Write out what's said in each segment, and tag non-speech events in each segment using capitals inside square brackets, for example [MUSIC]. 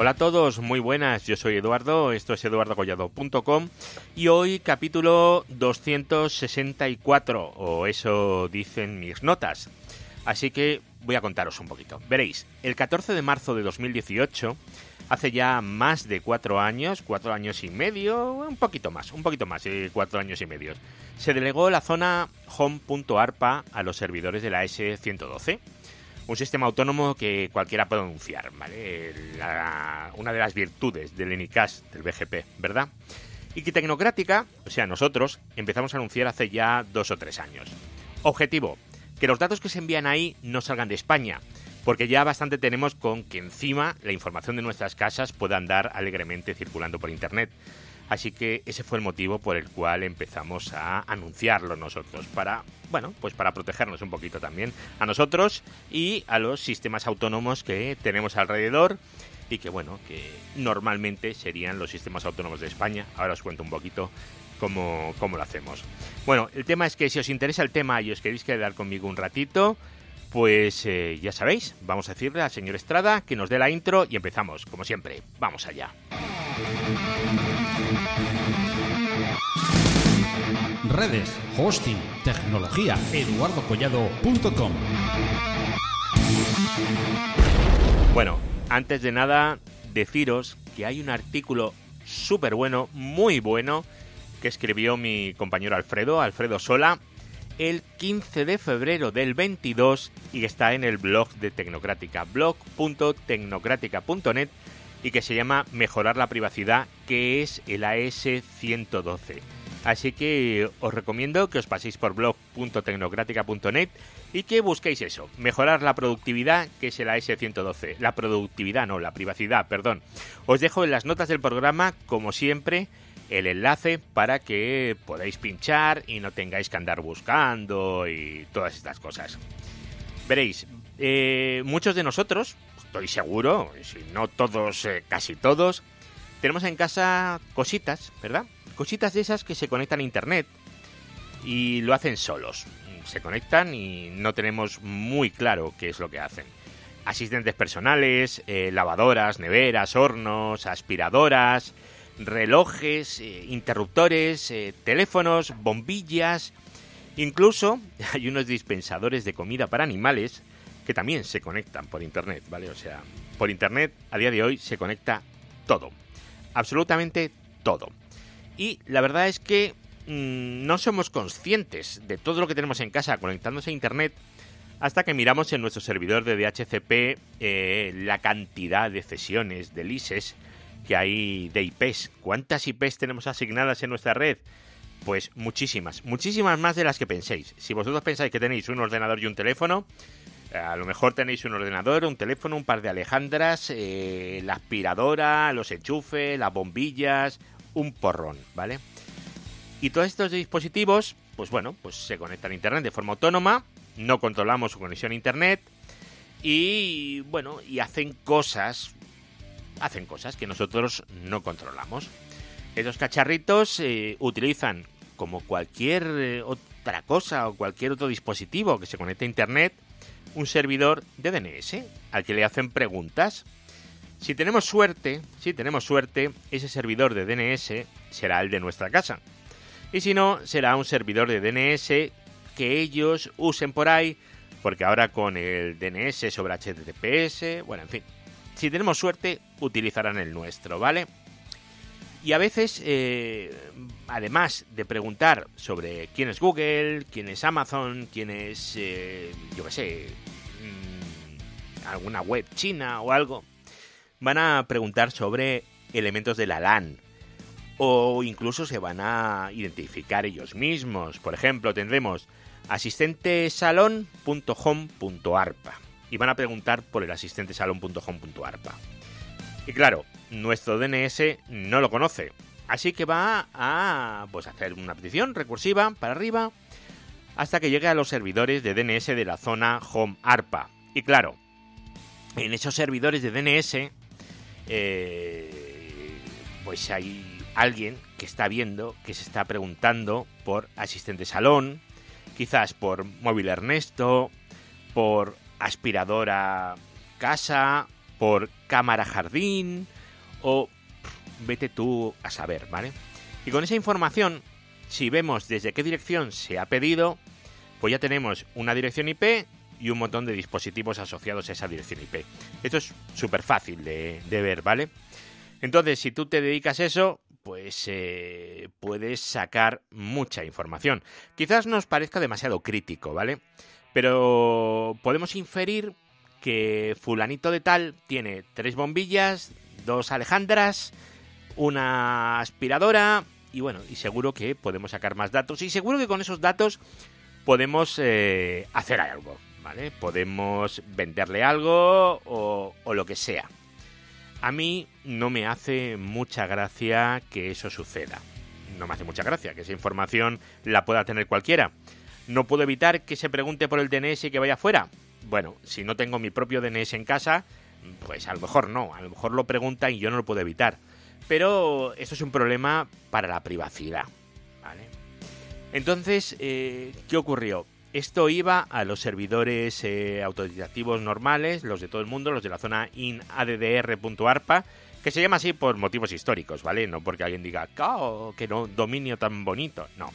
Hola a todos, muy buenas, yo soy Eduardo, esto es eduardocollado.com y hoy capítulo 264, o eso dicen mis notas. Así que voy a contaros un poquito. Veréis, el 14 de marzo de 2018, hace ya más de cuatro años, cuatro años y medio, un poquito más, un poquito más cuatro años y medio, se delegó la zona home.arpa a los servidores de la S112 un sistema autónomo que cualquiera puede anunciar, ¿vale? una de las virtudes del ENICAS, del BGP, ¿verdad? Y que Tecnocrática, o sea, nosotros, empezamos a anunciar hace ya dos o tres años. Objetivo, que los datos que se envían ahí no salgan de España, porque ya bastante tenemos con que encima la información de nuestras casas pueda andar alegremente circulando por Internet. Así que ese fue el motivo por el cual empezamos a anunciarlo nosotros, para, bueno, pues para protegernos un poquito también a nosotros y a los sistemas autónomos que tenemos alrededor y que, bueno, que normalmente serían los sistemas autónomos de España. Ahora os cuento un poquito cómo, cómo lo hacemos. Bueno, el tema es que si os interesa el tema y os queréis quedar conmigo un ratito, pues eh, ya sabéis, vamos a decirle al señor Estrada que nos dé la intro y empezamos, como siempre. Vamos allá. Redes, hosting, tecnología, eduardocollado.com. Bueno, antes de nada, deciros que hay un artículo súper bueno, muy bueno, que escribió mi compañero Alfredo, Alfredo Sola, el 15 de febrero del 22 y está en el blog de Tecnocrática, blog.tecnocrática.net y que se llama Mejorar la privacidad, que es el AS112. Así que os recomiendo que os paséis por blog.tecnocrática.net y que busquéis eso, mejorar la productividad, que es el AS112. La productividad, no, la privacidad, perdón. Os dejo en las notas del programa, como siempre, el enlace para que podáis pinchar y no tengáis que andar buscando y todas estas cosas. Veréis, eh, muchos de nosotros, estoy seguro, si no todos, eh, casi todos, tenemos en casa cositas, ¿verdad? Cositas de esas que se conectan a internet y lo hacen solos. Se conectan y no tenemos muy claro qué es lo que hacen. Asistentes personales, eh, lavadoras, neveras, hornos, aspiradoras, relojes, eh, interruptores, eh, teléfonos, bombillas. Incluso [LAUGHS] hay unos dispensadores de comida para animales que también se conectan por internet, ¿vale? O sea, por internet a día de hoy se conecta todo. Absolutamente todo. Y la verdad es que mm, no somos conscientes de todo lo que tenemos en casa conectándose a internet hasta que miramos en nuestro servidor de DHCP eh, la cantidad de sesiones, de lises que hay de IPs. ¿Cuántas IPs tenemos asignadas en nuestra red? Pues muchísimas, muchísimas más de las que penséis. Si vosotros pensáis que tenéis un ordenador y un teléfono, a lo mejor tenéis un ordenador, un teléfono, un par de Alejandras, eh, la aspiradora, los enchufes, las bombillas, un porrón, ¿vale? Y todos estos dispositivos, pues bueno, pues se conectan a Internet de forma autónoma, no controlamos su conexión a Internet y bueno, y hacen cosas hacen cosas que nosotros no controlamos. Esos cacharritos eh, utilizan, como cualquier eh, otra cosa o cualquier otro dispositivo que se conecte a Internet, un servidor de DNS al que le hacen preguntas. Si tenemos suerte, si tenemos suerte, ese servidor de DNS será el de nuestra casa. Y si no, será un servidor de DNS que ellos usen por ahí, porque ahora con el DNS sobre HTTPS, bueno, en fin, si tenemos suerte, utilizarán el nuestro, ¿vale? Y a veces, eh, además de preguntar sobre quién es Google, quién es Amazon, quién es, eh, yo qué sé, mm, alguna web china o algo, van a preguntar sobre elementos de la LAN. O incluso se van a identificar ellos mismos. Por ejemplo, tendremos asistentesalon.home.arpa y van a preguntar por el asistente salon.home.arpa. Y claro, nuestro DNS no lo conoce, así que va a pues, hacer una petición recursiva para arriba hasta que llegue a los servidores de DNS de la zona home ARPA. Y claro, en esos servidores de DNS, eh, pues hay alguien que está viendo, que se está preguntando por asistente salón, quizás por móvil Ernesto, por aspiradora casa por cámara jardín o vete tú a saber, ¿vale? Y con esa información, si vemos desde qué dirección se ha pedido, pues ya tenemos una dirección IP y un montón de dispositivos asociados a esa dirección IP. Esto es súper fácil de, ver, ¿vale? Entonces, si tú te dedicas a eso, pues eh, puedes sacar mucha información. Quizás nos parezca demasiado crítico, ¿vale? Pero podemos inferir que fulanito de tal tiene tres bombillas, dos alejandras, una aspiradora y bueno, y seguro que podemos sacar más datos y seguro que con esos datos podemos eh, hacer algo, ¿vale? Podemos venderle algo o, o lo que sea. A mí no me hace mucha gracia que eso suceda. No me hace mucha gracia que esa información la pueda tener cualquiera. No puedo evitar que se pregunte por el DNS y que vaya fuera. Bueno, si no tengo mi propio DNS en casa, pues a lo mejor no, a lo mejor lo pregunta y yo no lo puedo evitar. Pero esto es un problema para la privacidad. ¿vale? Entonces, eh, ¿qué ocurrió? Esto iba a los servidores eh, normales, los de todo el mundo, los de la zona inaddr.arpa, que se llama así por motivos históricos, ¿vale? No porque alguien diga, ¡cao! ¡Qué no, dominio tan bonito! No.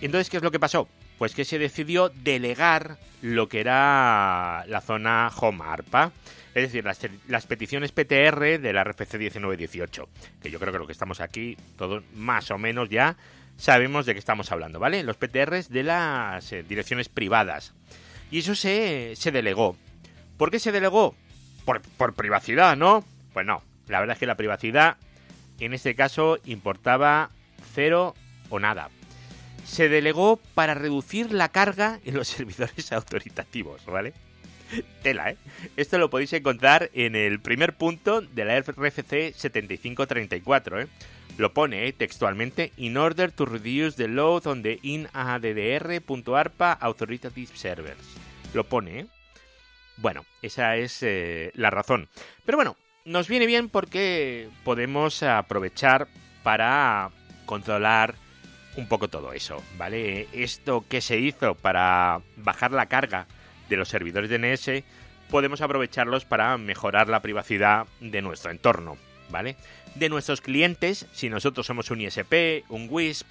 Entonces, ¿qué es lo que pasó? Pues que se decidió delegar lo que era la zona home ARPA, es decir, las, peticiones PTR de la RFC 1918, que yo creo que lo que estamos aquí, todos más o menos ya sabemos de qué estamos hablando, ¿vale? Los PTRs de las eh, direcciones privadas. Y eso se, se delegó. ¿Por qué se delegó? Por, por privacidad, ¿no? Pues no, la verdad es que la privacidad en este caso importaba cero o nada. Se delegó para reducir la carga en los [LAUGHS] servidores autoritativos, ¿vale? Tela, ¿eh? Esto lo podéis encontrar en el primer punto de la RFC 7534, ¿eh? Lo pone ¿eh? textualmente, in order to reduce the load on the inaddr.arpa authoritative servers. Lo pone, ¿eh? Bueno, esa es eh, la razón. Pero bueno, nos viene bien porque podemos aprovechar para controlar un poco todo eso, ¿vale? Esto que se hizo para bajar la carga de los servidores DNS, podemos aprovecharlos para mejorar la privacidad de nuestro entorno, ¿vale? De nuestros clientes, si nosotros somos un ISP, un WISP,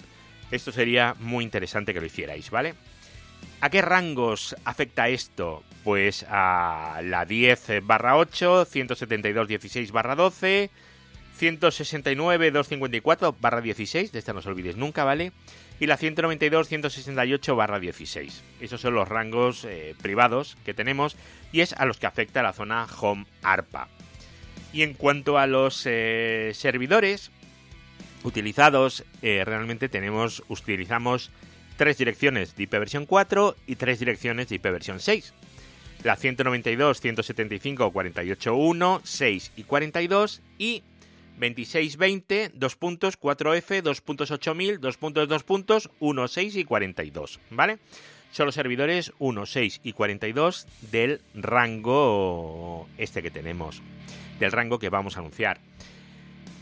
esto sería muy interesante que lo hicierais, ¿vale? ¿A qué rangos afecta esto? Pues a la 10 barra 8, 172 16 barra 12, 169 254 barra 16, de esta no os olvidéis nunca, ¿vale? y la 192-168-16. Esos son los rangos eh, privados que tenemos y es a los que afecta la zona Home ARPA. Y en cuanto a los eh, servidores utilizados, eh, realmente tenemos, utilizamos tres direcciones de IP versión 4 y tres direcciones de IP versión 6. La 192, 175, 48.1, 6 y 42 y 2620, 2 puntos, 4F, 2 puntos 8000, 2 puntos, 2 puntos, 1, 6 y 42, ¿vale? Son los servidores 1, 6 y 42 del rango este que tenemos, del rango que vamos a anunciar.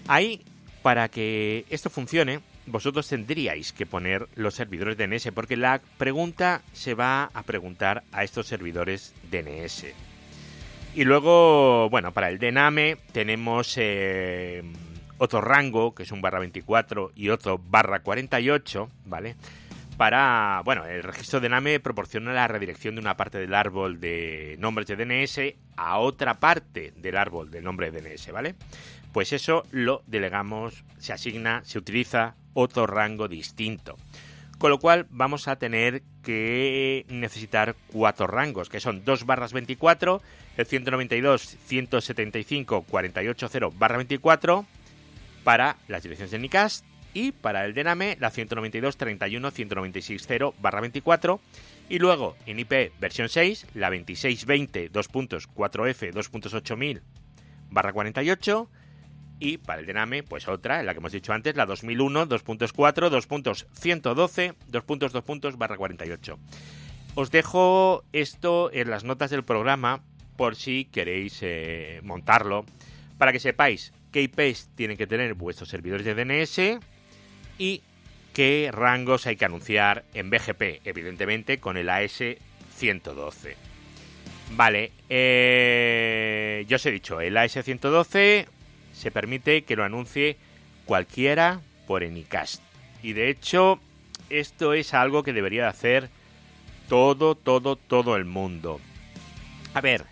Ahí, para que esto funcione, vosotros tendríais que poner los servidores DNS, porque la pregunta se va a preguntar a estos servidores DNS. Y luego, bueno, para el DNAME tenemos eh, otro rango, que es un barra 24 y otro barra 48, ¿vale? Para, bueno, el registro DNAME proporciona la redirección de una parte del árbol de nombres de DNS a otra parte del árbol de nombre de DNS, ¿vale? Pues eso lo delegamos, se asigna, se utiliza otro rango distinto. Con lo cual vamos a tener que necesitar cuatro rangos, que son 2 barras 24, el 192, 175, 480 barra 24 para las direcciones de NICAST y para el DNAME la 192, 31, 196.0 barra 24 y luego en IP versión 6 la 2620 2.4F 2.8000 barra 48 y para el Dename, pues otra, la que hemos dicho antes, la 2001, 2.4, 2.112, 2.2 puntos barra 48. Os dejo esto en las notas del programa por si queréis eh, montarlo, para que sepáis qué IPs tienen que tener vuestros servidores de DNS y qué rangos hay que anunciar en BGP, evidentemente con el AS 112. Vale, eh, yo os he dicho, el AS112 se permite que lo anuncie cualquiera por Anycast. Y de hecho, esto es algo que debería hacer todo, todo, todo el mundo. A ver,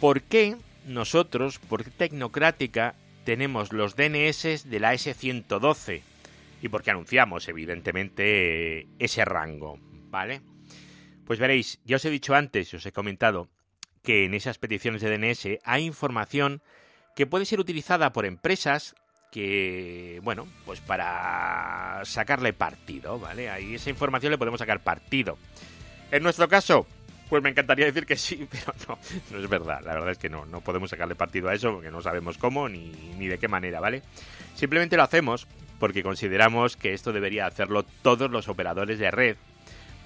¿por qué nosotros, por qué Tecnocrática, tenemos los DNS de la S112? Y por qué anunciamos, evidentemente, ese rango, ¿vale? Pues veréis, ya os he dicho antes, os he comentado, que en esas peticiones de DNS hay información que puede ser utilizada por empresas que, bueno, pues para sacarle partido, ¿vale? Ahí esa información le podemos sacar partido. En nuestro caso, pues me encantaría decir que sí, [LAUGHS] pero no, no es verdad. La verdad es que no, no podemos sacarle partido a eso porque no sabemos cómo ni, ni de qué manera, ¿vale? Simplemente lo hacemos porque consideramos que esto debería hacerlo todos los operadores de red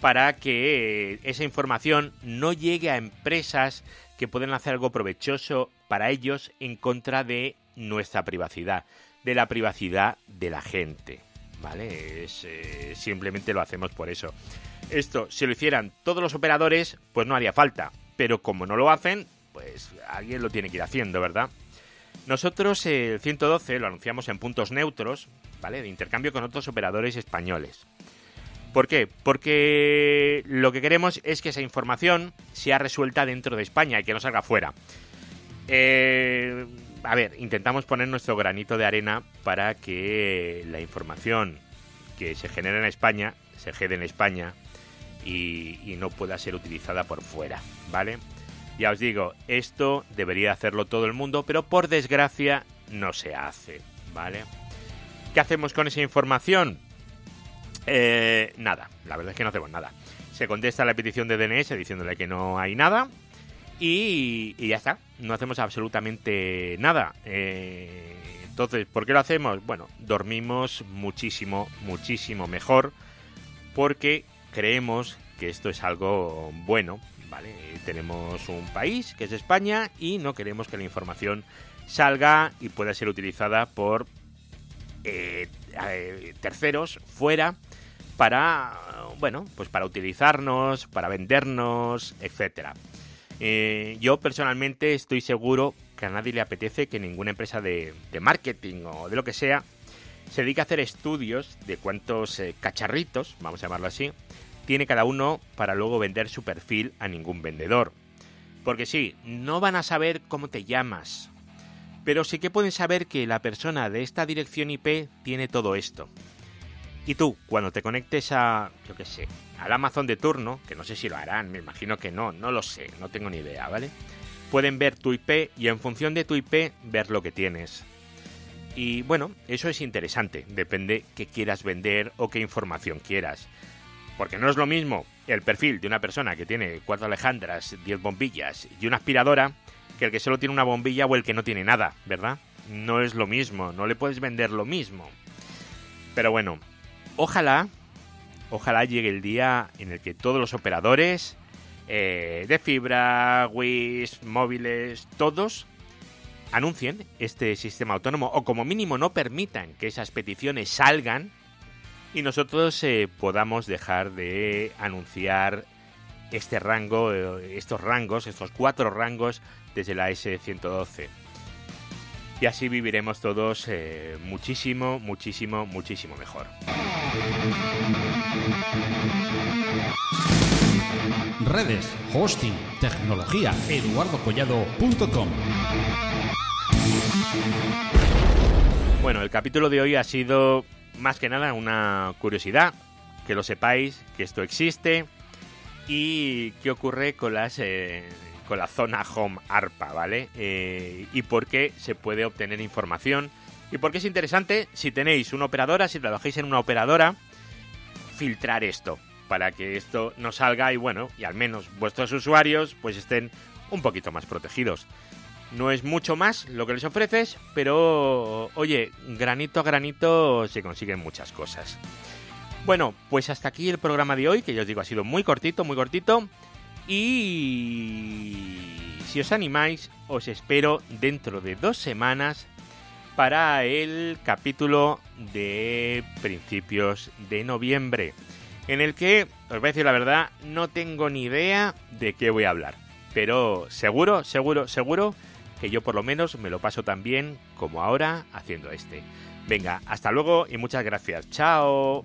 para que esa información no llegue a empresas que pueden hacer algo provechoso para ellos en contra de nuestra privacidad, de la privacidad de la gente. ¿Vale? Es, eh, simplemente lo hacemos por eso. Esto, si lo hicieran todos los operadores, pues no haría falta. Pero como no lo hacen, pues alguien lo tiene que ir haciendo, ¿verdad? Nosotros el 112 lo anunciamos en puntos neutros, ¿vale? De intercambio con otros operadores españoles. ¿Por qué? Porque lo que queremos es que esa información sea resuelta dentro de España y que no salga fuera. Eh, a ver, intentamos poner nuestro granito de arena para que la información que se genera en España se quede en España y, y, no pueda ser utilizada por fuera, ¿vale? Ya os digo, esto debería hacerlo todo el mundo, pero por desgracia no se hace, ¿vale? ¿Qué hacemos con esa información? Eh, nada, la verdad es que no hacemos nada. Se contesta la petición de DNS diciéndole que no hay nada y, y ya está. No hacemos absolutamente nada. Eh, entonces, ¿por qué lo hacemos? Bueno, dormimos muchísimo, muchísimo mejor porque creemos que esto es algo bueno, ¿vale? Tenemos un país que es España y no queremos que la información salga y pueda ser utilizada por eh, eh, terceros fuera para, bueno, pues para utilizarnos, para vendernos, etcétera. Eh, yo personalmente estoy seguro que a nadie le apetece que ninguna empresa de, de marketing o de lo que sea se dedique a hacer estudios de cuántos eh, cacharritos, vamos a llamarlo así, tiene cada uno para luego vender su perfil a ningún vendedor. Porque sí, no van a saber cómo te llamas, pero sí que pueden saber que la persona de esta dirección IP tiene todo esto. Y tú, cuando te conectes a, yo qué sé, al Amazon de turno, que no sé si lo harán, me imagino que no, no lo sé, no tengo ni idea, ¿vale? Pueden ver tu IP y en función de tu IP ver lo que tienes. Y bueno, eso es interesante, depende qué quieras vender o qué información quieras. Porque no es lo mismo el perfil de una persona que tiene cuatro alejandras, diez bombillas y una aspiradora que el que solo tiene una bombilla o el que no tiene nada, ¿verdad? No es lo mismo, no le puedes vender lo mismo. Pero bueno, ojalá, ojalá llegue el día en el que todos los operadores eh, de fibra, WIS, móviles, todos anuncien este sistema autónomo o como mínimo no permitan que esas peticiones salgan y nosotros eh, podamos dejar de anunciar este rango, eh, estos rangos, estos cuatro rangos desde la S112. Y así viviremos todos eh, muchísimo, muchísimo, muchísimo mejor. Redes, hosting, tecnología, eduardocollado.com. Bueno, el capítulo de hoy ha sido más que nada una curiosidad, que lo sepáis, que esto existe y qué ocurre con las eh, con la zona home ARPA, ¿vale? Eh, y por qué se puede obtener información y por qué es interesante si tenéis una operadora, si trabajáis en una operadora, filtrar esto para que esto no salga y bueno, y al menos vuestros usuarios pues estén un poquito más protegidos. No es mucho más lo que les ofreces, pero oye, granito a granito se consiguen muchas cosas. Bueno, pues hasta aquí el programa de hoy, que yo os digo ha sido muy cortito, muy cortito. Y si os animáis, os espero dentro de dos semanas para el capítulo de principios de noviembre, en el que, os voy a decir la verdad, no tengo ni idea de qué voy a hablar. pero seguro, seguro, seguro que yo por lo menos me lo paso tan bien como ahora haciendo este. Venga, hasta luego y muchas gracias. Chao.